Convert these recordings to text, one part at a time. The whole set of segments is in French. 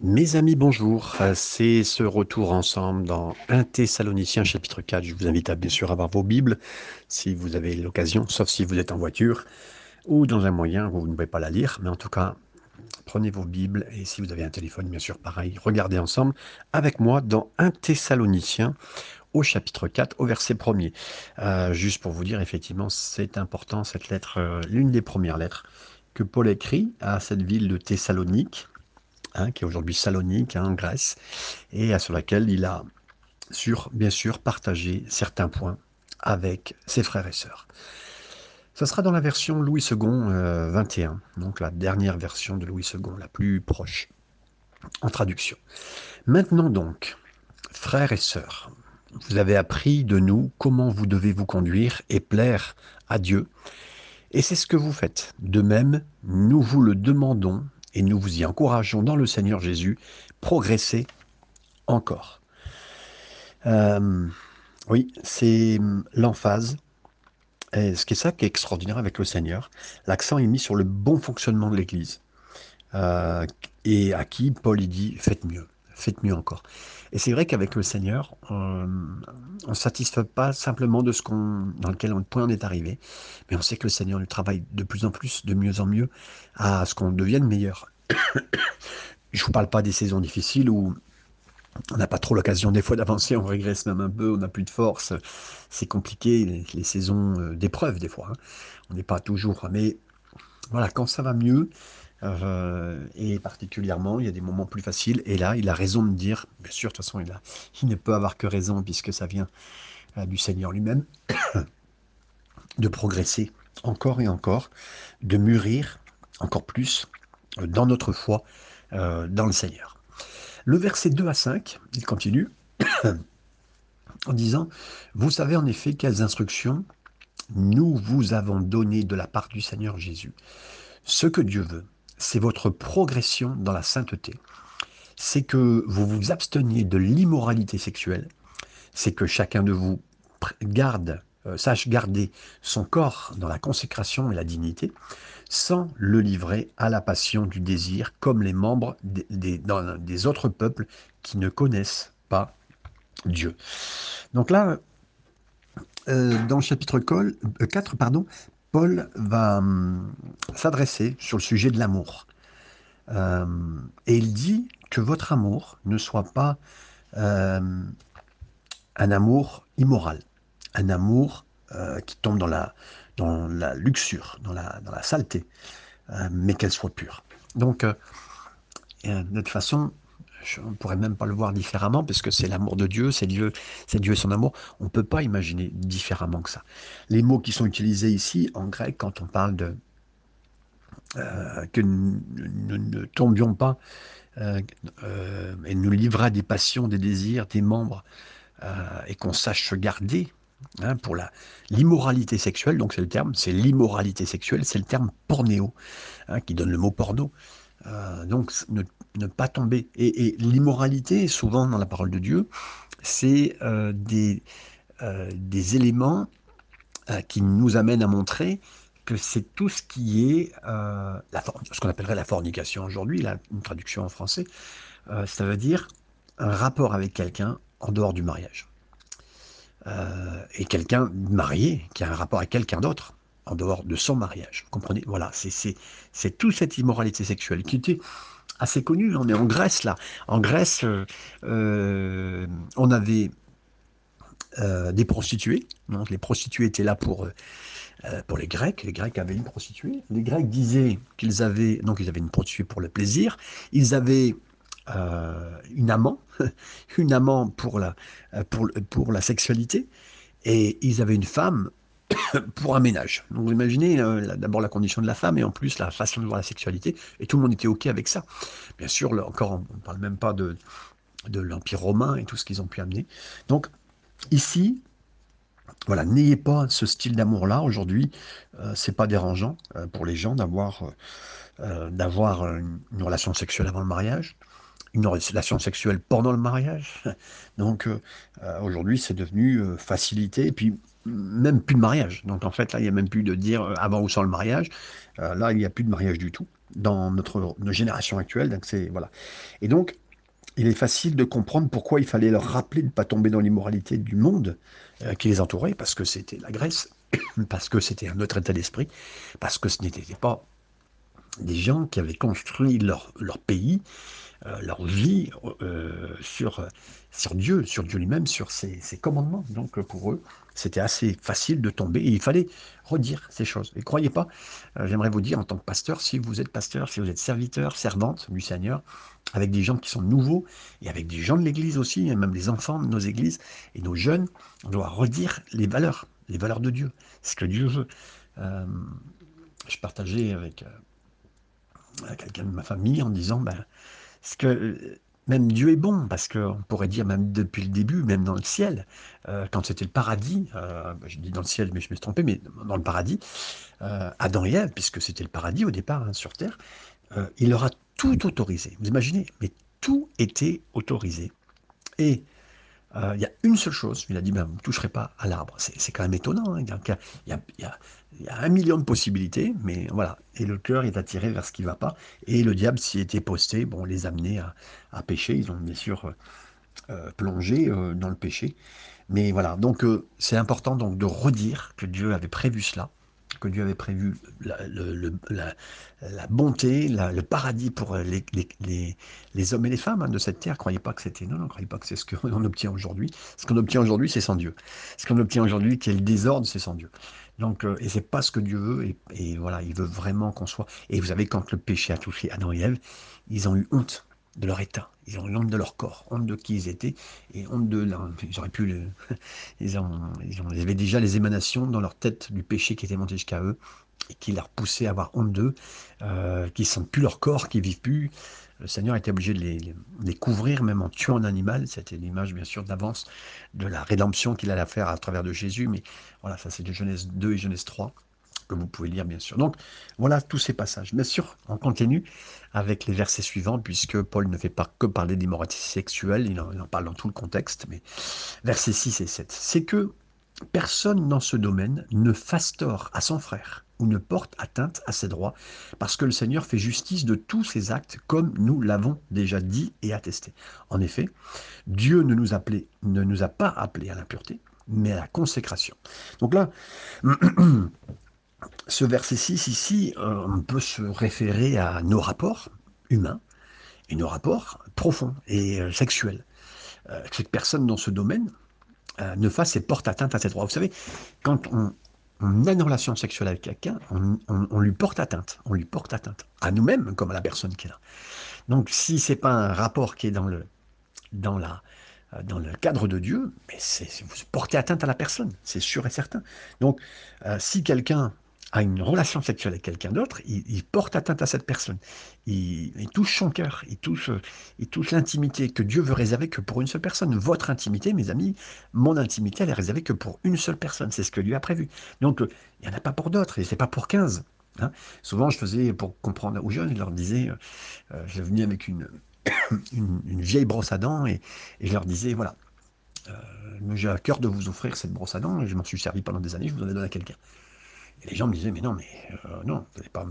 Mes amis, bonjour. Euh, C'est ce retour ensemble dans 1 Thessaloniciens chapitre 4. Je vous invite à bien sûr avoir vos Bibles si vous avez l'occasion, sauf si vous êtes en voiture ou dans un moyen où vous ne pouvez pas la lire. Mais en tout cas, prenez vos Bibles et si vous avez un téléphone, bien sûr, pareil, regardez ensemble avec moi dans 1 Thessaloniciens au chapitre 4, au verset 1er. Euh, juste pour vous dire, effectivement, c'est important, cette lettre, euh, l'une des premières lettres que Paul écrit à cette ville de Thessalonique Hein, qui est aujourd'hui Salonique, hein, en Grèce, et sur laquelle il a bien sûr, partagé certains points avec ses frères et sœurs. Ce sera dans la version Louis II 21, euh, donc la dernière version de Louis II, la plus proche, en traduction. Maintenant donc, frères et sœurs, vous avez appris de nous comment vous devez vous conduire et plaire à Dieu, et c'est ce que vous faites. De même, nous vous le demandons et nous vous y encourageons dans le Seigneur Jésus, progressez encore. Euh, oui, c'est l'emphase. Et ce qui est ça qui est extraordinaire avec le Seigneur, l'accent est mis sur le bon fonctionnement de l'Église. Euh, et à qui Paul dit faites mieux, faites mieux encore. Et c'est vrai qu'avec le Seigneur, on ne satisfait pas simplement de ce qu'on, dans lequel on, point on est arrivé, mais on sait que le Seigneur nous travaille de plus en plus, de mieux en mieux, à ce qu'on devienne meilleur. Je ne vous parle pas des saisons difficiles où on n'a pas trop l'occasion des fois d'avancer, on régresse même un peu, on n'a plus de force, c'est compliqué, les, saisons euh, d'épreuve des fois. Hein. On n'est pas toujours, mais voilà, quand ça va mieux, euh, et particulièrement, il y a des moments plus faciles. Et là, il a raison de dire, bien sûr, de toute façon, il, il ne peut avoir que raison puisque ça vient euh, du Seigneur lui-même, de progresser encore et encore, de mûrir encore plus euh, dans notre foi dans le Seigneur. Le verset 2 à 5, il continue en disant, Vous savez en effet quelles instructions nous vous avons données de la part du Seigneur Jésus. Ce que Dieu veut, c'est votre progression dans la sainteté. C'est que vous vous absteniez de l'immoralité sexuelle. C'est que chacun de vous garde, euh, sache garder son corps dans la consécration et la dignité, sans le livrer à la passion du désir, comme les membres des, autres peuples qui ne connaissent pas Dieu. Donc là, euh, dans le chapitre 4, euh, pardon, Paul va hum, s'adresser sur le sujet de l'amour. Euh, et il dit que votre amour ne soit pas euh, un amour immoral, un amour euh, qui tombe dans la, luxure, dans la, dans la saleté, mais qu'elle soit pure. Donc, de toute façon, on ne pourrait même pas le voir différemment, parce que c'est l'amour de Dieu, c'est Dieu, c'est Dieu et son amour. On ne peut pas imaginer différemment que ça. Les mots qui sont utilisés ici en grec, quand on parle de euh, que nous, ne tombions pas euh, euh, et nous livra des passions, des désirs, des membres, et qu'on sache garder hein, pour la l'immoralité sexuelle, donc c'est le terme, c'est l'immoralité sexuelle, c'est le terme pornéo, hein, qui donne le mot porno. Donc ne pas tomber. Et, l'immoralité, souvent dans la parole de Dieu, c'est euh, des, euh, des éléments euh, qui nous amènent à montrer que c'est tout ce qui est ce qu'on appellerait la fornication aujourd'hui, une traduction en français, ça veut dire un rapport avec quelqu'un en dehors du mariage. et quelqu'un marié qui a un rapport avec quelqu'un d'autre en dehors de son mariage. Vous comprenez? Voilà, c'est toute cette immoralité sexuelle qui était assez connu. On est en Grèce là. En Grèce, euh, euh, on avait euh, des prostituées. Les prostituées étaient là pour, pour les Grecs. Les Grecs avaient une prostituée. Les Grecs disaient qu'ils avaient donc ils avaient une prostituée pour le plaisir. Ils avaient une amant, une amant pour la, pour, pour la sexualité. Et ils avaient une femme pour un ménage. Donc vous imaginez euh, d'abord la condition de la femme et en plus la façon de voir la sexualité. Et tout le monde était OK avec ça. Bien sûr, encore, on ne parle même pas de, de l'Empire romain et tout ce qu'ils ont pu amener. Donc ici, voilà, n'ayez pas ce style d'amour-là. Aujourd'hui, euh, c'est pas dérangeant euh, pour les gens d'avoir d'avoir une, relation sexuelle avant le mariage une relation sexuelle pendant le mariage. Donc aujourd'hui, c'est devenu facilité. Et puis même plus de mariage. Donc en fait, là, il n'y a même plus de dire euh, avant ou sans le mariage. Euh, là, il n'y a plus de mariage du tout. dans notre, génération actuelle. Donc c'est voilà. Et donc, il est facile de comprendre pourquoi il fallait leur rappeler de ne pas tomber dans l'immoralité du monde euh, qui les entourait, parce que c'était la Grèce, parce que c'était un autre état d'esprit, parce que ce n'était pas des gens qui avaient construit leur, leur pays, euh, leur vie euh, sur, sur Dieu, sur Dieu lui-même, sur ses, ses, commandements. Donc pour eux, c'était assez facile de tomber et il fallait redire ces choses. Et croyez pas, euh, j'aimerais vous dire en tant que pasteur, si vous êtes pasteur, si vous êtes serviteur, servante du Seigneur, avec des gens qui sont nouveaux et avec des gens de l'Église aussi, et même les enfants de nos églises et nos jeunes, on doit redire les valeurs, les valeurs de Dieu, ce que Dieu veut. je partageais avec quelqu'un de ma famille en disant, ben, que même Dieu est bon, parce qu'on pourrait dire même depuis le début, même dans le ciel, euh, quand c'était le paradis, euh, je dis dans le ciel, mais je me suis trompé, mais dans le paradis, euh, Adam et Ève, puisque c'était le paradis au départ hein, sur Terre, il leur a tout autorisé. Vous imaginez Mais tout était autorisé. Et euh, il y a une seule chose, il a dit, ben, vous ne toucherez pas à l'arbre. C'est quand même étonnant. Il, y a, un million de possibilités, mais voilà. Et le cœur est attiré vers ce qui ne va pas. Et le diable s'y était posté, bon, les amener à, à pécher. Ils ont bien sûr euh, plongé euh, dans le péché. Mais voilà, donc c'est important donc de redire que Dieu avait prévu cela que Dieu avait prévu la, bonté, le paradis pour les, les, hommes et les femmes hein, de cette terre. Croyez pas que c'était non, non, croyez pas que c'est ce qu'on obtient aujourd'hui. Ce qu'on obtient aujourd'hui, c'est sans Dieu. Ce qu'on obtient aujourd'hui, qui est le désordre, c'est sans Dieu. Donc, euh, et c'est pas ce que Dieu veut. Et, et voilà, il veut vraiment qu'on soit. Et vous savez, quand le péché a touché Adam et Ève, ils ont eu honte de leur état. Ils ont honte de leur corps, honte de qui ils étaient, et honte de... Ils auraient pu... Avaient déjà les émanations dans leur tête du péché qui était monté jusqu'à eux, et qui leur poussait à avoir honte d'eux, euh, qui ne sentent plus leur corps, qui vivent plus. Le Seigneur était obligé de les, les couvrir, même en tuant un animal. C'était l'image, bien sûr, d'avance de la rédemption qu'il allait faire à travers de Jésus. Mais voilà, ça c'est de Genèse 2 et Genèse 3 que vous pouvez lire bien sûr. Donc voilà tous ces passages. Bien sûr, on continue avec les versets suivants, puisque Paul ne fait pas que parler d'immoralité sexuelle, il en, parle dans tout le contexte, mais versets 6 et 7. C'est que personne dans ce domaine ne fasse tort à son frère ou ne porte atteinte à ses droits, parce que le Seigneur fait justice de tous ses actes, comme nous l'avons déjà dit et attesté. En effet, Dieu ne nous, ne nous a pas appelés à l'impureté, mais à la consécration. Donc là, ce verset 6 ici, euh, on peut se référer à nos rapports humains et nos rapports profonds et euh, sexuels. Euh, cette personne dans ce domaine ne fasse et porte atteinte à ses droits. Vous savez, quand on, a une relation sexuelle avec quelqu'un, on, lui porte atteinte. On lui porte atteinte à nous-mêmes comme à la personne qui est là. Donc, si c'est pas un rapport qui est dans le, dans la, dans le cadre de Dieu, vous portez atteinte à la personne, c'est sûr et certain. Donc, si quelqu'un a une relation sexuelle avec quelqu'un d'autre, il, porte atteinte à cette personne. Il, touche son cœur, il touche, il touche l'intimité que Dieu veut réserver que pour une seule personne. Votre intimité, mes amis, mon intimité, elle est réservée que pour une seule personne. C'est ce que Dieu a prévu. Donc, il n'y en a pas pour d'autres, et c'est pas pour 15. Hein. Souvent, je faisais, pour comprendre aux jeunes, je leur disais, euh, je venais avec une, vieille brosse à dents, et, je leur disais, voilà, euh, j'ai à cœur de vous offrir cette brosse à dents, et je m'en suis servi pendant des années, je vous en ai donné à quelqu'un. Les gens me disaient, mais non, mais euh, non, vous n'allez pas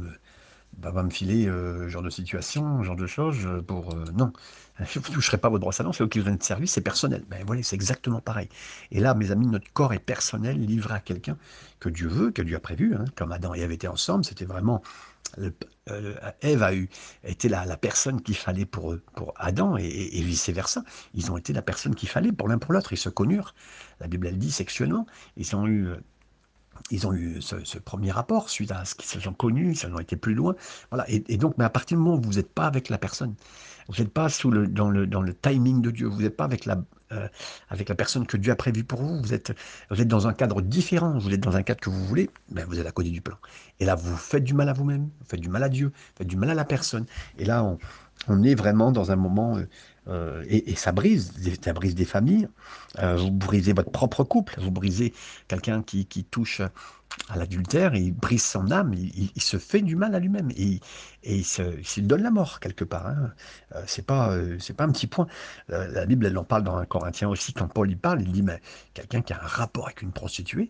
me, filer euh, genre de situation, genre de choses euh, pour... non, vous ne toucherez pas votre droit salon, c'est eux qui vous de service, c'est personnel. Ben voilà, c'est exactement pareil. Et là, mes amis, notre corps est personnel, livré à quelqu'un que Dieu veut, que Dieu a prévu. Hein. Comme Adam et Ève étaient ensemble, c'était vraiment... Ève a eu, été la, la personne qu'il fallait pour, pour Adam et, et vice-versa. Ils ont été la personne qu'il fallait pour l'un pour l'autre. Ils se connurent, la Bible elle dit sexuellement. Ils ont eu ils ont eu ce, premier rapport suite à ce qu'ils se sont connus, ils ont été plus loin. Voilà. Et, donc, mais à partir du moment où vous n'êtes pas avec la personne, vous n'êtes pas dans, le, timing de Dieu, vous n'êtes pas avec la, euh, avec la personne que Dieu a prévue pour vous, vous êtes, dans un cadre différent, vous êtes dans un cadre que vous voulez, ben vous êtes à côté du plan. Et là, vous faites du mal à vous-même, vous faites du mal à Dieu, vous faites du mal à la personne. Et là, on, on est vraiment dans un moment, euh, euh, et, ça brise, ça brise des familles, euh, vous brisez votre propre couple, vous brisez quelqu'un qui, touche à l'adultère, il brise son âme, il, se fait du mal à lui-même, et, il, se, donne la mort quelque part. Hein. c'est pas, c'est pas un petit point. la Bible, elle en parle dans un Corinthien aussi, quand Paul y parle, il dit, mais quelqu'un qui a un rapport avec une prostituée,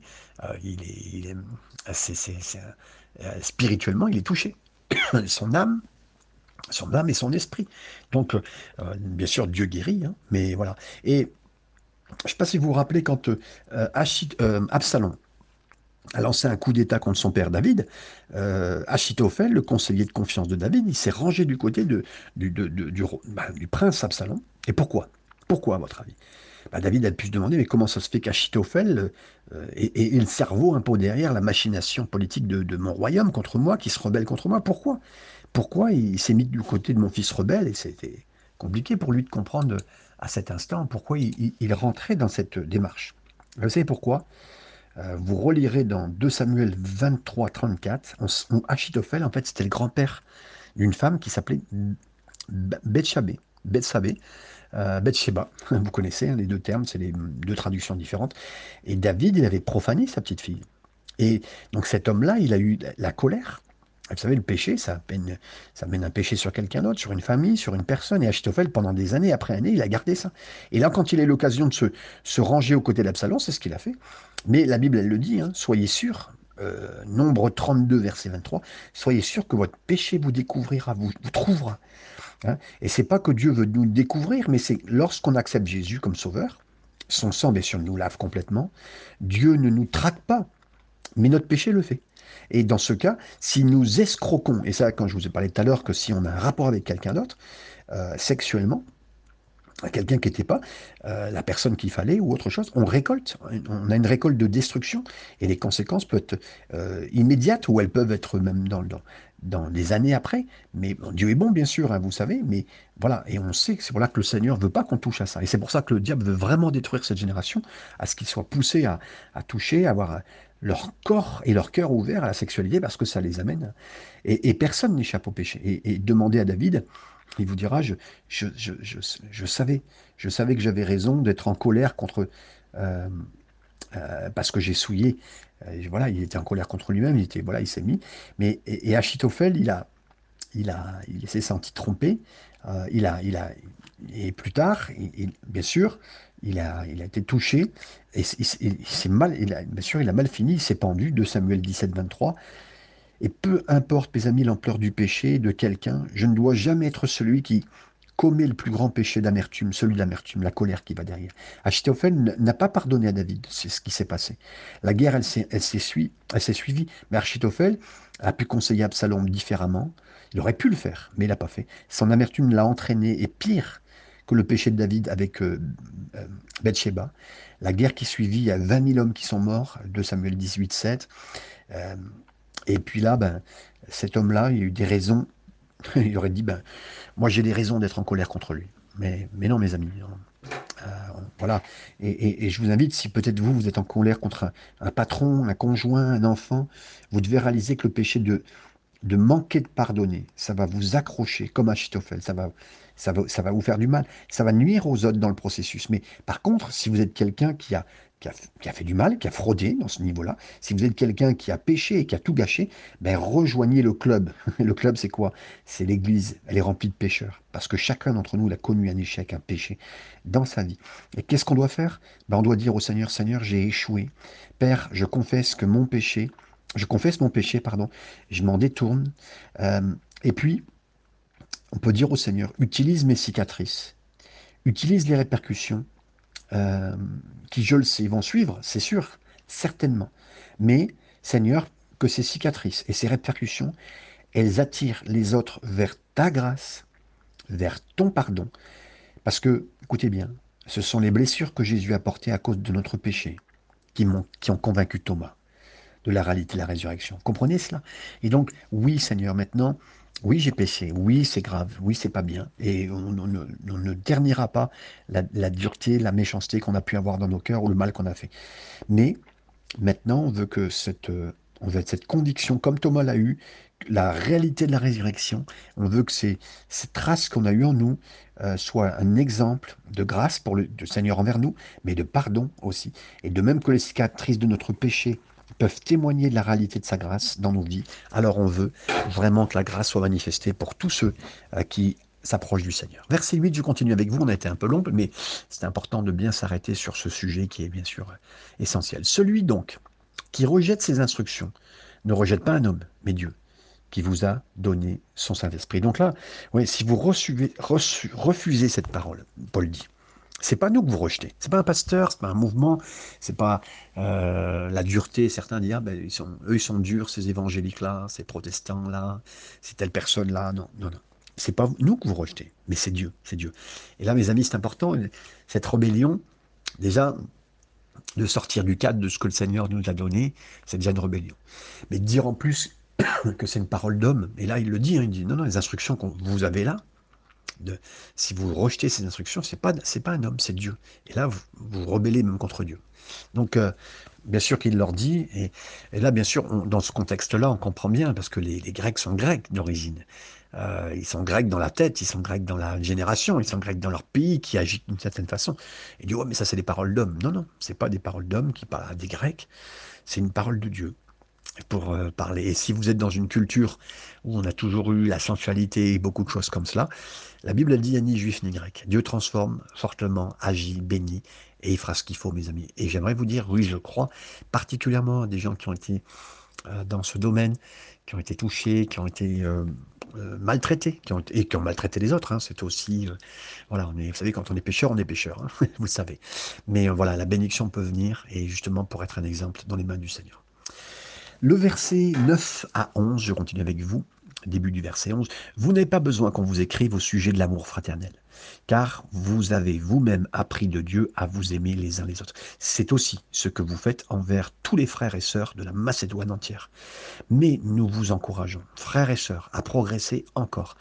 spirituellement, il est touché. son âme, son âme et son esprit. Donc, euh, bien sûr, Dieu guérit, hein, mais voilà. Et je ne sais pas si vous vous rappelez quand Absalom a lancé un coup d'État contre son père David, Achitophel, le conseiller de confiance de David, il s'est rangé du côté du, bah, du, prince Absalom. Et pourquoi? Pourquoi, à votre avis? Bah, David a pu se demander, mais comment ça se fait qu'Achitophel euh, et, le cerveau un peu derrière la machination politique de, mon royaume contre moi, qui se rebelle contre moi? Pourquoi? Pourquoi il s'est mis du côté de mon fils rebelle Et c'était compliqué pour lui de comprendre à cet instant pourquoi il, rentrait dans cette démarche. Vous savez pourquoi? Euh, vous relirez dans 2 Samuel 23, 34, Achitophel, en fait, c'était le grand-père d'une femme qui s'appelait Bethshabé, Bethsabé, euh, vous connaissez hein, les deux termes, c'est les deux traductions différentes. Et David, il avait profané sa petite fille. Et donc cet homme-là, il a eu la colère. Vous savez, le péché, ça, mène, ça mène un péché sur quelqu'un d'autre, sur une famille, sur une personne. Et Achitophel, pendant des années, après années, il a gardé ça. Et là, quand il a eu l'occasion de se, ranger aux côtés d'Absalom, c'est ce qu'il a fait. Mais la Bible, elle le dit, hein, soyez sûrs, euh, nombre 32, verset 23, soyez sûrs que votre péché vous découvrira, vous, vous trouvera. Hein. Et c'est pas que Dieu veut nous découvrir, mais c'est lorsqu'on accepte Jésus comme sauveur, son sang, bien sûr, nous lave complètement. Dieu ne nous traque pas, mais notre péché le fait. Et dans ce cas, si nous escroquons, et ça, quand je vous ai parlé tout à l'heure, que si on a un rapport avec quelqu'un d'autre, euh, sexuellement, quelqu'un qui n'était pas euh, la personne qu'il fallait ou autre chose, on récolte. On a une récolte de destruction et les conséquences peuvent être euh, immédiates ou elles peuvent être même dans, dans, des années après. Mais Dieu est bon, bien sûr, hein, vous savez, mais voilà, et on sait que c'est pour là que le Seigneur veut pas qu'on touche à ça. Et c'est pour ça que le diable veut vraiment détruire cette génération, à ce qu'ils soient poussés à, à toucher, à avoir leur corps et leur cœur ouvert à la sexualité parce que ça les amène. Et, personne n'échappe au péché. Et, et demandez à David, il vous dira, je, je, je, je savais, je savais que j'avais raison d'être en colère contre... Euh, euh, parce que j'ai souillé. Euh, voilà, il était en colère contre lui-même, il était voilà, il s'est mis. Mais et, Achitophel, il a, il a, il s'est senti trompé. il a, il a, et plus tard, bien sûr, il a, il a été touché et, c'est mal. Il a, bien sûr, il a mal fini. Il s'est pendu. De Samuel 17, 23. Et peu importe, mes amis, l'ampleur du péché de quelqu'un, je ne dois jamais être celui qui commet le plus grand péché d'amertume, celui de l'amertume, la colère qui va derrière. Achitophel n'a pas pardonné à David, c'est ce qui s'est passé. La guerre, elle s'est, suivie, mais Achitophel a pu conseiller Absalom différemment. Il aurait pu le faire, mais il l'a pas fait. Son amertume l'a entraîné, et pire que le péché de David avec euh, euh. La guerre qui suivit, il y a 20 000 hommes qui sont morts, 2 Samuel 18, 7. Et puis là, ben, cet homme-là, il a eu des raisons. il aurait dit, ben, moi j'ai des raisons d'être en colère contre lui. Mais, mais non, mes amis. Hein. Euh, voilà. Et, je vous invite, si peut-être vous, vous êtes en colère contre un, patron, un conjoint, un enfant, vous devez réaliser que le péché de, de manquer de pardonner, ça va vous accrocher comme Achitophel, ça va, ça, va, vous faire du mal, ça va nuire aux autres dans le processus. Mais par contre, si vous êtes quelqu'un qui a qui a, fait du mal, qui a fraudé dans ce niveau-là, si vous êtes quelqu'un qui a péché et qui a tout gâché, ben rejoignez le club. le club, c'est quoi? C'est l'Église. Elle est remplie de pécheurs. Parce que chacun d'entre nous a connu un échec, un péché dans sa vie. Et qu'est-ce qu'on doit faire? Ben, On doit dire au Seigneur, Seigneur, j'ai échoué. Père, je confesse que mon péché, je confesse mon péché, pardon, je m'en détourne. Euh, et puis, on peut dire au Seigneur, utilise mes cicatrices, utilise les répercussions, euh, qui, je le sais, vont suivre, c'est sûr, certainement. Mais, Seigneur, que ces cicatrices et ces répercussions, elles attirent les autres vers ta grâce, vers ton pardon. Parce que, écoutez bien, ce sont les blessures que Jésus a portées à cause de notre péché qui, ont, qui ont convaincu Thomas de la réalité de la résurrection. Comprenez cela? Et donc, oui, Seigneur, maintenant, oui, j'ai péché. Oui, c'est grave. Oui, c'est pas bien. Et on, ne ternira pas la, dureté, la méchanceté qu'on a pu avoir dans nos cœurs ou le mal qu'on a fait. Mais maintenant, on veut que cette, on veut cette conviction, comme Thomas l'a eu, la réalité de la résurrection, on veut que ces, ces traces qu'on a eues en nous euh, soient un exemple de grâce pour le Seigneur envers nous, mais de pardon aussi. Et de même que les cicatrices de notre péché peuvent témoigner de la réalité de sa grâce dans nos vies, alors on veut vraiment que la grâce soit manifestée pour tous ceux euh, qui s'approchent du Seigneur. Verset 8, je continue avec vous, on a été un peu long, mais c'est important de bien s'arrêter sur ce sujet qui est bien sûr essentiel. Celui donc qui rejette ses instructions ne rejette pas un homme, mais Dieu, qui vous a donné son Saint-Esprit. Donc là, oui, si vous refusez cette parole, Paul dit, c'est pas nous que vous rejetez. C'est pas un pasteur, c'est pas un mouvement, c'est pas euh, la dureté. Certains disent, ah, ben, ils sont, eux, ils sont durs, ces évangéliques-là, ces protestants-là, ces telle personne-là. Non, non, non. C'est pas nous que vous rejetez, mais c'est Dieu, c'est Dieu. Et là, mes amis, c'est important. Cette rébellion, déjà, de sortir du cadre de ce que le Seigneur nous a donné, c'est déjà une rébellion. Mais dire en plus que c'est une parole d'homme, et là, il le dit, hein, il dit, non, non, les instructions que vous avez là, de, si vous rejetez ces instructions, c'est pas c'est pas un homme, c'est Dieu. Et là, vous vous rebellez même contre Dieu. Donc, euh, bien sûr qu'il leur dit, et, là, bien sûr, dans ce contexte-là, on comprend bien, parce que les, Grecs sont grecs d'origine. Euh, ils sont grecs dans la tête, ils sont grecs dans la génération, ils sont grecs dans leur pays qui agit d'une certaine façon. Et dit, ouais, mais ça, c'est des paroles d'hommes. Non, non, c'est pas des paroles d'hommes qui parlent à des Grecs, c'est une parole de Dieu pour euh, parler. Et si vous êtes dans une culture où on a toujours eu la sensualité et beaucoup de choses comme cela, la Bible a dit ni juif ni grec. Dieu transforme fortement, agit, bénit, et il fera ce qu'il faut, mes amis. Et j'aimerais vous dire, oui, je crois, particulièrement à des gens qui ont été euh, dans ce domaine, qui ont été touchés, qui ont été euh, maltraités, qui ont, et qui ont maltraité les autres. Hein. C'est aussi, voilà, vous savez, quand on est pécheur, on est pécheur, hein, vous le savez. Mais voilà, la bénédiction peut venir, et justement pour être un exemple dans les mains du Seigneur. Le verset 9 à 11, je continue avec vous, début du verset 11. Vous n'avez pas besoin qu'on vous écrive au sujet de l'amour fraternel, car vous avez vous-même appris de Dieu à vous aimer les uns les autres. C'est aussi ce que vous faites envers tous les frères et sœurs de la Macédoine entière. Mais nous vous encourageons, frères et sœurs, à progresser encore,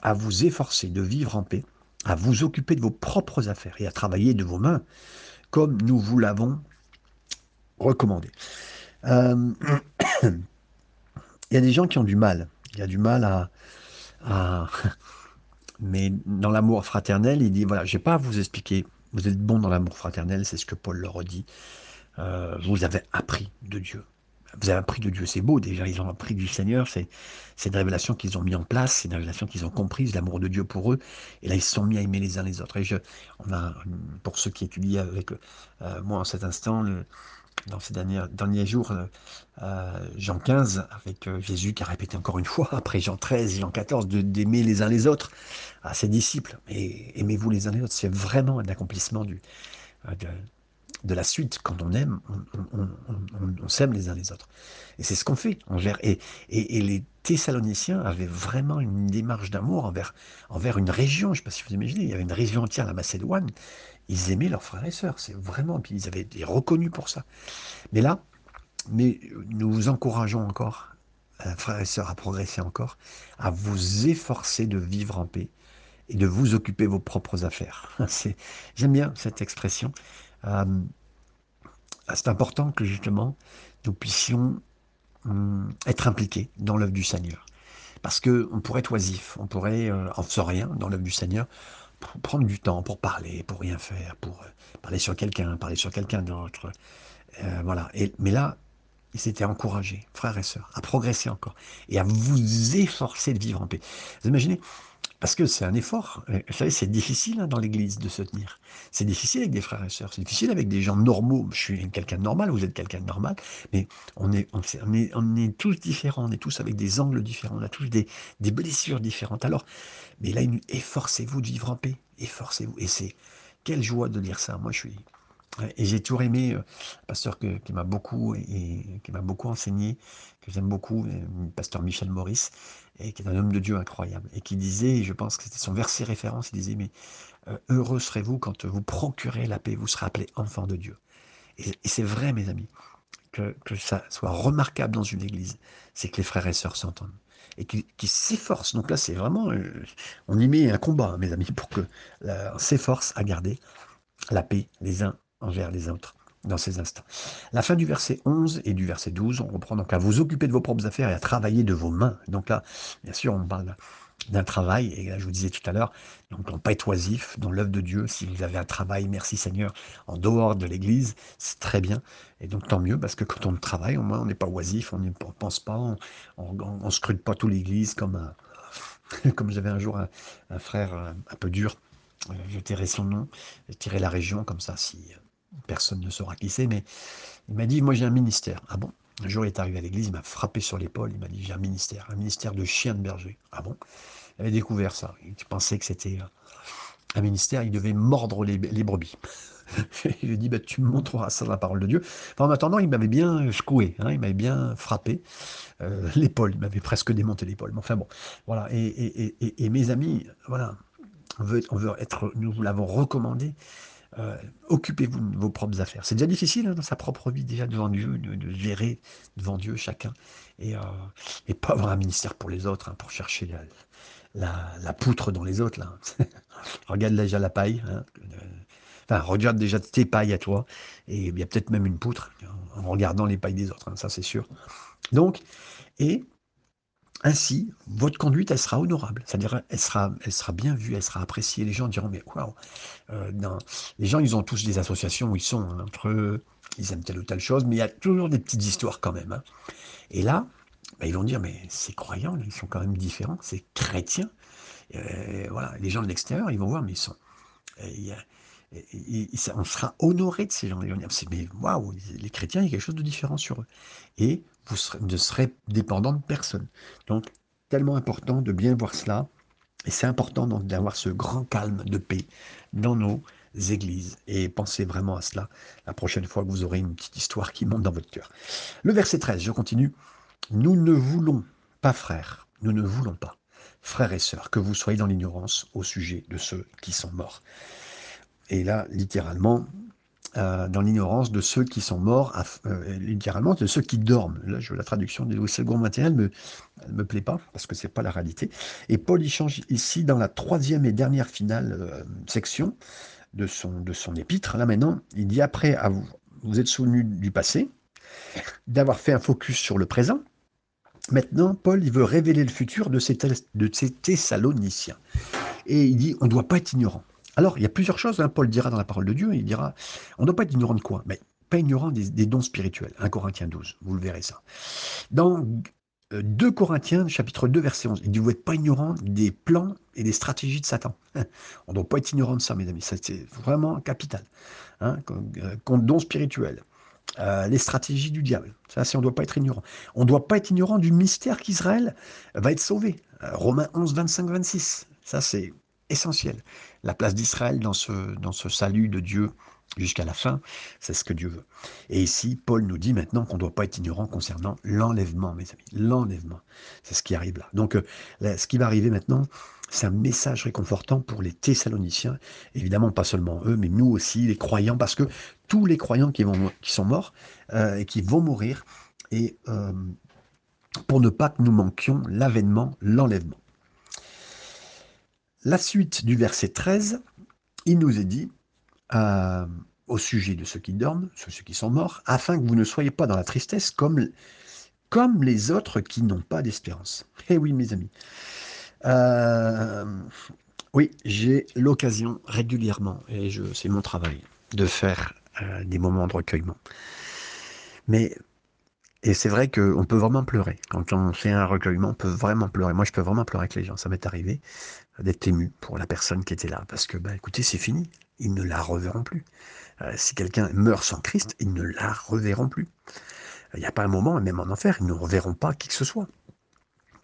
à vous efforcer de vivre en paix, à vous occuper de vos propres affaires et à travailler de vos mains, comme nous vous l'avons recommandé. Euh, il y a des gens qui ont du mal. Il y a du mal à. Mais dans l'amour fraternel, il dit voilà, je n'ai pas à vous expliquer. Vous êtes bon dans l'amour fraternel, c'est ce que Paul leur dit. Euh, vous avez appris de Dieu. Vous avez appris de Dieu, c'est beau déjà, ils ont appris du Seigneur, c'est une révélation qu'ils ont mis en place, c'est une révélation qu'ils ont comprise, l'amour de Dieu pour eux, et là ils se sont mis à aimer les uns les autres. Et je, on a, pour ceux qui étudient avec euh, moi en cet instant, le, dans ces derniers, derniers jours, euh, euh, Jean 15, avec euh, Jésus qui a répété encore une fois, après Jean 13, Jean 14, d'aimer les uns les autres à ses disciples. Et aimez-vous les uns les autres, c'est vraiment un accomplissement du, de, la suite. Quand on aime, on, s'aime les uns les autres. Et c'est ce qu'on fait. Gère. Et, les Thessaloniciens avaient vraiment une démarche d'amour envers, une région. Je ne sais pas si vous imaginez, il y avait une région entière, la Macédoine, ils aimaient leurs frères et sœurs. C'est vraiment, ils avaient été reconnus pour ça. Mais là, mais nous vous encourageons encore, euh, frères et sœurs, à progresser encore, à vous efforcer de vivre en paix et de vous occuper vos propres affaires. J'aime bien cette expression. Euh, c'est important que justement nous puissions hum, être impliqués dans l'œuvre du Seigneur. Parce qu'on pourrait être oisif, on pourrait euh, en faire rien dans l'œuvre du Seigneur, prendre du temps pour parler, pour rien faire, pour euh, parler sur quelqu'un, parler sur quelqu'un d'autre. Voilà. Et, mais là, ils s'étaient encouragés, frères et sœurs, à progresser encore et à vous efforcer de vivre en paix. Vous imaginez parce que c'est un effort. Vous savez, c'est difficile hein, dans l'Église de se tenir. C'est difficile avec des frères et sœurs. C'est difficile avec des gens normaux. Je suis quelqu'un de normal, vous êtes quelqu'un de normal. Mais on est, tous différents. On est tous avec des angles différents. On a tous des, des blessures différentes. Alors, mais là, efforcez-vous de vivre en paix. Efforcez-vous. Et c'est quelle joie de dire ça. Moi, je suis. Et j'ai toujours aimé euh, un pasteur qui m'a beaucoup et, qui m'a beaucoup enseigné, que j'aime beaucoup, le euh, pasteur Michel Maurice et qui est un homme de Dieu incroyable, et qui disait, je pense que c'était son verset référence, il disait, mais euh, heureux serez-vous quand vous procurez la paix, vous serez appelé enfant de Dieu. Et, c'est vrai, mes amis, que, ça soit remarquable dans une église, c'est que les frères et sœurs s'entendent et qui, s'efforcent. Donc là, c'est vraiment, on y met un combat, mes amis, pour que s'efforce à garder la paix les uns envers les autres dans ces instants. La fin du verset 11 et du verset 12, on reprend donc à vous occuper de vos propres affaires et à travailler de vos mains. Donc là, bien sûr, on parle d'un travail, et là, je vous disais tout à l'heure, donc on pas être oisif dans l'œuvre de Dieu. Si vous avez un travail, merci Seigneur, en dehors de l'Église, c'est très bien. Et donc tant mieux, parce que quand on travaille, au moins on n'est pas oisif, on ne pense pas, on ne scrute pas tout l'Église comme, comme j'avais un jour un, frère un, un peu dur, euh, je tairai son nom, je tirais la région, comme ça, si personne ne saura qui c'est, mais il m'a dit, moi j'ai un ministère. Ah bon? Un jour, il est arrivé à l'église, il m'a frappé sur l'épaule, il m'a dit, j'ai un ministère, un ministère de chien de berger. Ah bon? Il avait découvert ça. Il pensait que c'était un ministère, il devait mordre les, brebis. je lui dit, bah, tu me montreras ça dans la parole de Dieu. en attendant, il m'avait bien secoué, hein, il m'avait bien frappé euh, l'épaule, il m'avait presque démonté l'épaule. Mais enfin bon, voilà. Et, mes amis, voilà, on veut être, nous vous l'avons recommandé, euh, occupez-vous de vos propres affaires. C'est déjà difficile hein, dans sa propre vie, déjà devant Dieu, de, gérer devant Dieu chacun, et, euh, et, pas avoir un ministère pour les autres, hein, pour chercher la, la, poutre dans les autres. Là. regarde déjà la paille. Hein. Enfin, regarde déjà tes pailles à toi, et il y a peut-être même une poutre en regardant les pailles des autres, ça c'est sûr. Donc, et ainsi, votre conduite, elle sera honorable. C'est-à-dire, elle sera, elle sera bien vue, elle sera appréciée. Les gens diront, mais waouh euh, Les gens, ils ont tous des associations où ils sont hein, entre eux, ils aiment telle ou telle chose, mais il y a toujours des petites histoires quand même. Hein. Et là, bah, ils vont dire, mais c'est croyants, ils sont quand même différents, c'est chrétiens. Euh, voilà, les gens de l'extérieur, ils vont voir, mais ils sont. Euh, on sera honoré de ces gens. Ils vont dire, mais waouh, les chrétiens, il y a quelque chose de différent sur eux. Et vous ne serez dépendant de personne. Donc, tellement important de bien voir cela. Et c'est important donc d'avoir ce grand calme de paix dans nos églises. Et pensez vraiment à cela la prochaine fois que vous aurez une petite histoire qui monte dans votre cœur. Le verset 13, je continue. Nous ne voulons pas, frères, nous ne voulons pas, frères et sœurs, que vous soyez dans l'ignorance au sujet de ceux qui sont morts. Et là, littéralement, euh, dans l'ignorance de ceux qui sont morts, euh, littéralement de ceux qui dorment. Là, je, la traduction de Louis II matériel me, me plaît pas, parce que c'est pas la réalité. Et Paul y change ici dans la troisième et dernière finale euh, section de son, de son épître. Là maintenant, il dit après, vous, vous êtes souvenu du passé, d'avoir fait un focus sur le présent. Maintenant, Paul, il veut révéler le futur de ces, de ces Thessaloniciens. Et il dit, on ne doit pas être ignorant. Alors, il y a plusieurs choses, hein, Paul dira dans la parole de Dieu, il dira, on ne doit pas être ignorant de quoi Mais pas ignorant des, dons spirituels. 1 Corinthiens 12, vous le verrez ça. Dans 2 euh, Corinthiens, chapitre 2, verset 11, il dit, vous n'êtes pas ignorant des plans et des stratégies de Satan. On ne doit pas être ignorant de ça, mes amis, c'est vraiment capital. Hein, euh, contre dons spirituels. Euh, les stratégies du diable. Ça, c'est on ne doit pas être ignorant. On ne doit pas être ignorant du mystère qu'Israël va être sauvé. Romains 11, 25, 26. Ça, c'est essentiel. La place d'Israël dans ce, salut de Dieu jusqu'à la fin, c'est ce que Dieu veut. Et ici, Paul nous dit maintenant qu'on ne doit pas être ignorant concernant l'enlèvement, mes amis. L'enlèvement, c'est ce qui arrive là. Donc, euh, ce qui va arriver maintenant, c'est un message réconfortant pour les Thessaloniciens, évidemment pas seulement eux, mais nous aussi, les croyants, parce que tous les croyants qui sont morts euh, et qui vont mourir, et euh, pour ne pas que nous manquions l'avènement, l'enlèvement la suite du verset 13, il nous est dit, euh, au sujet de ceux qui dorment, ceux qui sont morts, afin que vous ne soyez pas dans la tristesse comme, les autres qui n'ont pas d'espérance. Eh oui, mes amis. Euh, oui, j'ai l'occasion régulièrement, et c'est mon travail, de faire euh, des moments de recueillement. Mais et c'est vrai qu'on peut vraiment pleurer. Quand on fait un recueillement, on peut vraiment pleurer. Moi, je peux vraiment pleurer avec les gens. Ça m'est arrivé d'être ému pour la personne qui était là. Parce que, bah, écoutez, c'est fini. Ils ne la reverront plus. Euh, si quelqu'un meurt sans Christ, ils ne la reverront plus. Il n'y a pas un moment, même en enfer, ils ne reverront pas qui que ce soit.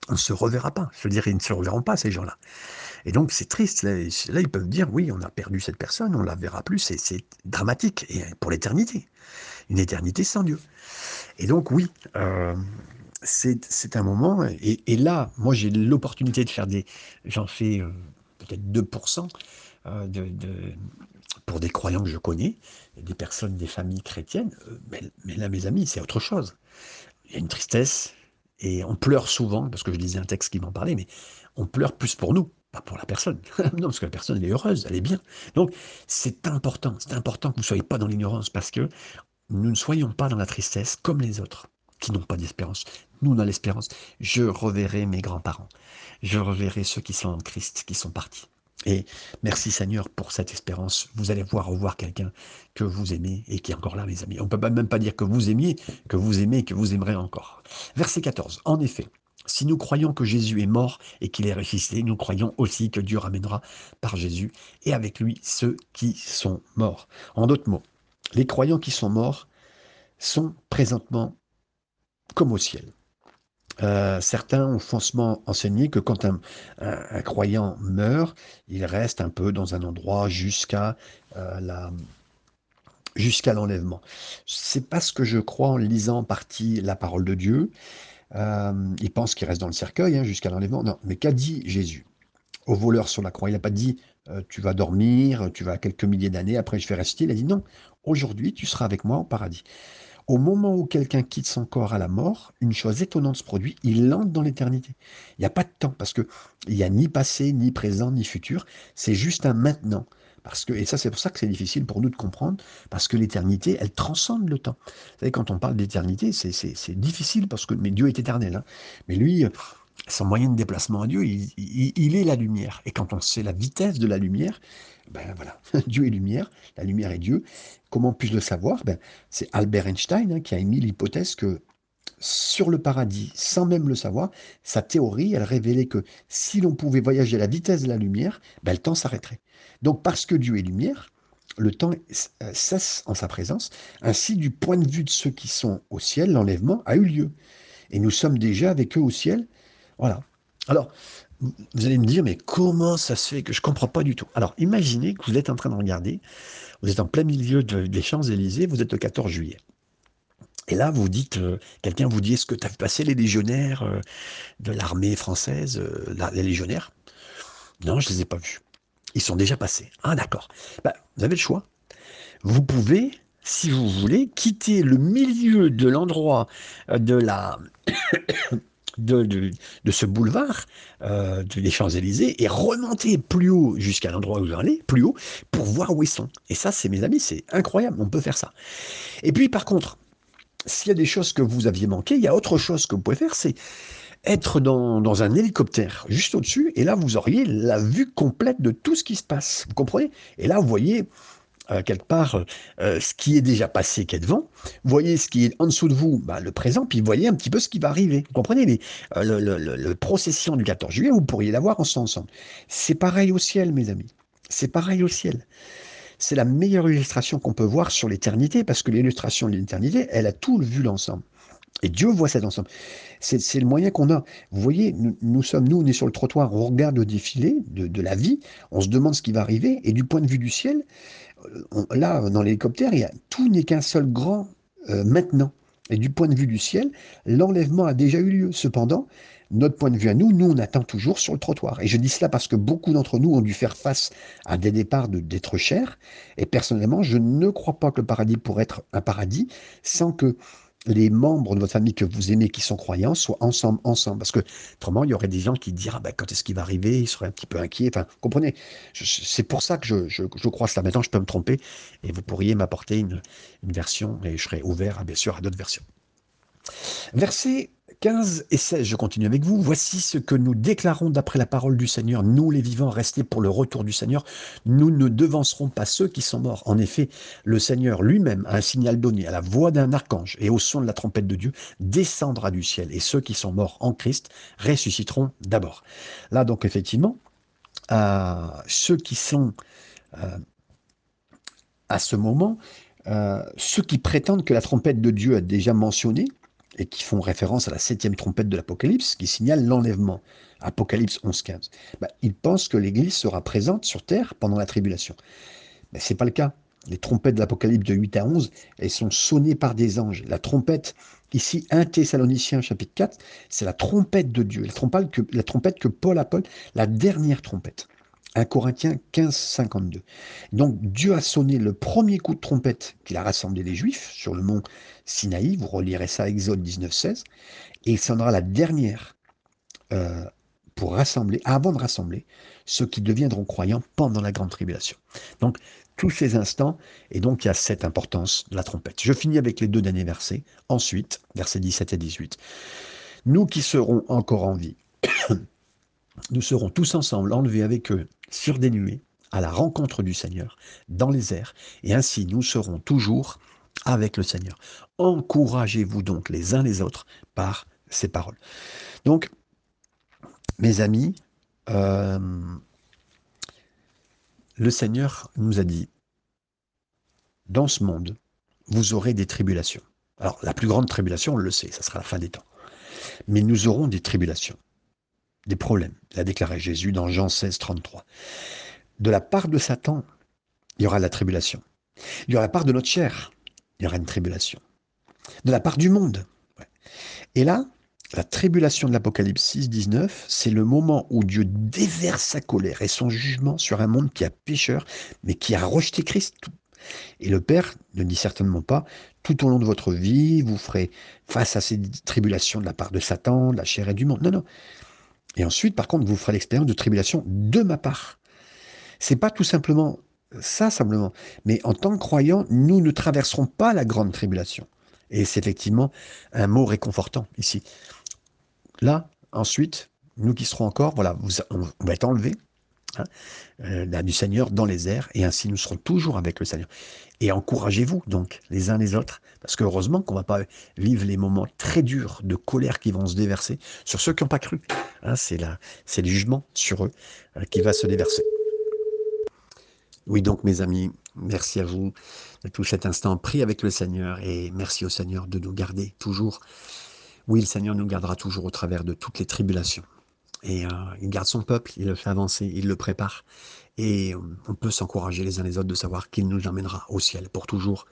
On ne se reverra pas. Je veux dire, ils ne se reverront pas, ces gens-là. Et donc, c'est triste. Là, là, ils peuvent dire, oui, on a perdu cette personne, on ne la verra plus. C'est dramatique. Et pour l'éternité. Une éternité sans Dieu. Et donc oui, euh, c'est un moment, et, là, moi j'ai l'opportunité de faire des, j'en fais euh, peut-être 2% euh, de, pour des croyants que je connais, des personnes, des familles chrétiennes, mais, là mes amis, c'est autre chose. Il y a une tristesse, et on pleure souvent, parce que je lisais un texte qui m'en parlait, mais on pleure plus pour nous, pas pour la personne. non, parce que la personne, elle est heureuse, elle est bien. Donc, c'est important, c'est important que vous ne soyez pas dans l'ignorance, parce que nous ne soyons pas dans la tristesse comme les autres qui n'ont pas d'espérance. Nous, on a l'espérance. Je reverrai mes grands-parents. Je reverrai ceux qui sont en Christ, qui sont partis. Et merci Seigneur pour cette espérance. Vous allez voir revoir quelqu'un que vous aimez et qui est encore là, mes amis. On ne peut même pas dire que vous aimiez, que vous aimez que vous aimerez encore. Verset 14. En effet, si nous croyons que Jésus est mort et qu'il est ressuscité, nous croyons aussi que Dieu ramènera par Jésus et avec lui ceux qui sont morts. En d'autres mots, les croyants qui sont morts sont présentement comme au ciel. Euh, certains ont faussement enseigné que quand un, croyant meurt, il reste un peu dans un endroit jusqu'à euh, jusqu'à l'enlèvement. C'est pas ce que je crois en lisant en partie la parole de Dieu. Euh, il pense qu'il reste dans le cercueil hein, jusqu'à l'enlèvement. Non, mais qu'a dit Jésus? Au voleur sur la croix Il n'a pas dit tu vas dormir, tu vas quelques milliers d'années, après je vais rester. Il a dit non, aujourd'hui tu seras avec moi au paradis. Au moment où quelqu'un quitte son corps à la mort, une chose étonnante se produit, il entre dans l'éternité. Il n'y a pas de temps, parce qu'il n'y a ni passé, ni présent, ni futur, c'est juste un maintenant. Parce que, et ça, c'est pour ça que c'est difficile pour nous de comprendre, parce que l'éternité, elle transcende le temps. Vous savez, quand on parle d'éternité, c'est difficile, parce que mais Dieu est éternel. Hein. Mais lui, son moyen de déplacement à Dieu, il, est la lumière. Et quand on sait la vitesse de la lumière, ben voilà, Dieu est lumière, la lumière est Dieu. Comment puis-je le savoir? Ben, C'est Albert Einstein hein, qui a émis l'hypothèse que sur le paradis, sans même le savoir, sa théorie, elle révélait que si l'on pouvait voyager à la vitesse de la lumière, ben, le temps s'arrêterait. Donc parce que Dieu est lumière, le temps euh, cesse en sa présence. Ainsi, du point de vue de ceux qui sont au ciel, l'enlèvement a eu lieu. Et nous sommes déjà avec eux au ciel. Voilà. Alors, vous allez me dire, mais comment ça se fait que je ne comprends pas du tout Alors, imaginez que vous êtes en train de regarder, vous êtes en plein milieu des Champs-Élysées, vous êtes le 14 juillet. Et là, vous dites, euh, quelqu'un vous dit, est-ce que tu as vu passer les légionnaires euh, de l'armée française, euh, les légionnaires? Non, je ne les ai pas vus. Ils sont déjà passés. Ah, d'accord. Bah, vous avez le choix. Vous pouvez, si vous voulez, quitter le milieu de l'endroit de la de, ce boulevard euh, des Champs-Élysées et remonter plus haut jusqu'à l'endroit où vous allez, plus haut, pour voir où ils sont. Et ça, c'est mes amis, c'est incroyable, on peut faire ça. Et puis par contre, s'il y a des choses que vous aviez manquées, il y a autre chose que vous pouvez faire, c'est être dans, dans, un hélicoptère juste au-dessus, et là, vous auriez la vue complète de tout ce qui se passe. Vous comprenez? Et là, vous voyez euh, quelque part euh, ce qui est déjà passé qui est devant, voyez ce qui est en dessous de vous, bah, le présent, puis voyez un petit peu ce qui va arriver. Vous comprenez les, euh, le, procession du 14 juillet, vous pourriez l'avoir ensemble. C'est pareil au ciel, mes amis. C'est pareil au ciel. C'est la meilleure illustration qu'on peut voir sur l'éternité, parce que l'illustration de l'éternité, elle a tout vu l'ensemble. Et Dieu voit cet ensemble. C'est le moyen qu'on a. Vous voyez, nous, sommes, nous, on est sur le trottoir, on regarde le défilé de, de, la vie, on se demande ce qui va arriver, et du point de vue du ciel, là, dans l'hélicoptère, tout n'est qu'un seul grand euh, maintenant. Et du point de vue du ciel, l'enlèvement a déjà eu lieu. Cependant, notre point de vue à nous, nous, on attend toujours sur le trottoir. Et je dis cela parce que beaucoup d'entre nous ont dû faire face à des départs d'être chers. Et personnellement, je ne crois pas que le paradis pourrait être un paradis sans que les membres de votre famille que vous aimez qui sont croyants soient ensemble, ensemble. Parce que autrement, il y aurait des gens qui diraient ah ben, quand est-ce qu'il va arriver? Ils seraient un petit peu inquiets. Enfin, comprenez? C'est pour ça que je, je, crois cela. Maintenant, je peux me tromper et vous pourriez m'apporter une, une version et je serai ouvert, bien sûr, à d'autres versions. Verset 15 et 16, je continue avec vous. Voici ce que nous déclarons d'après la parole du Seigneur. Nous, les vivants, restés pour le retour du Seigneur, nous ne devancerons pas ceux qui sont morts. En effet, le Seigneur lui-même a un signal donné à la voix d'un archange et au son de la trompette de Dieu descendra du ciel. Et ceux qui sont morts en Christ ressusciteront d'abord. Là, donc, effectivement, euh, ceux qui sont euh, à ce moment, euh, ceux qui prétendent que la trompette de Dieu a déjà mentionné, et qui font référence à la septième trompette de l'Apocalypse, qui signale l'enlèvement. Apocalypse 11.15. Bah, ils pensent que l'Église sera présente sur terre pendant la tribulation. Mais ce n'est pas le cas. Les trompettes de l'Apocalypse de 8 à 11, elles sont sonnées par des anges. La trompette, ici, 1 Thessaloniciens chapitre 4, c'est la trompette de Dieu, la trompette, que, la trompette que Paul appelle la dernière trompette. 1 Corinthiens 15, 52. Donc Dieu a sonné le premier coup de trompette qu'il a rassemblé les Juifs sur le mont Sinaï, vous relirez ça Exode 19, 16, et il sonnera la dernière euh, pour rassembler, avant de rassembler, ceux qui deviendront croyants pendant la grande tribulation. Donc tous ces instants, et donc il y a cette importance de la trompette. Je finis avec les deux derniers versets, ensuite, versets 17 et 18. Nous qui serons encore en vie, nous serons tous ensemble enlevés avec eux sur des nuées à la rencontre du Seigneur dans les airs, et ainsi nous serons toujours avec le Seigneur. Encouragez-vous donc les uns les autres par ces paroles. Donc, mes amis, euh, le Seigneur nous a dit, dans ce monde, vous aurez des tribulations. Alors, la plus grande tribulation, on le sait, ça sera la fin des temps. Mais nous aurons des tribulations, des problèmes, l'a déclaré Jésus dans Jean 16, 33. De la part de Satan, il y aura la tribulation. Il y aura la part de notre chair, il y aura une tribulation. De la part du monde. Et là, la tribulation de l'Apocalypse 6, 19, c'est le moment où Dieu déverse sa colère et son jugement sur un monde qui a pécheur, mais qui a rejeté Christ. Et le Père ne dit certainement pas, tout au long de votre vie, vous ferez face à ces tribulations de la part de Satan, de la chair et du monde. Non, non. Et ensuite, par contre, vous ferez l'expérience de tribulation de ma part. C'est pas tout simplement ça, simplement. Mais en tant que croyants, nous ne traverserons pas la grande tribulation. Et c'est effectivement un mot réconfortant ici. Là, ensuite, nous qui serons encore, voilà, on va être enlevés Hein, euh, du Seigneur dans les airs, et ainsi nous serons toujours avec le Seigneur. Et encouragez-vous donc les uns les autres, parce que heureusement qu'on va pas vivre les moments très durs de colère qui vont se déverser sur ceux qui n'ont pas cru. Hein, c'est c'est le jugement sur eux euh, qui va se déverser. Oui, donc mes amis, merci à vous de tout cet instant pris avec le Seigneur, et merci au Seigneur de nous garder toujours. Oui, le Seigneur nous gardera toujours au travers de toutes les tribulations. Et euh, il garde son peuple, il le fait avancer, il le prépare. Et euh, on peut s'encourager les uns les autres de savoir qu'il nous emmènera au ciel pour toujours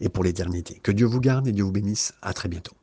et pour l'éternité. Que Dieu vous garde et Dieu vous bénisse. À très bientôt.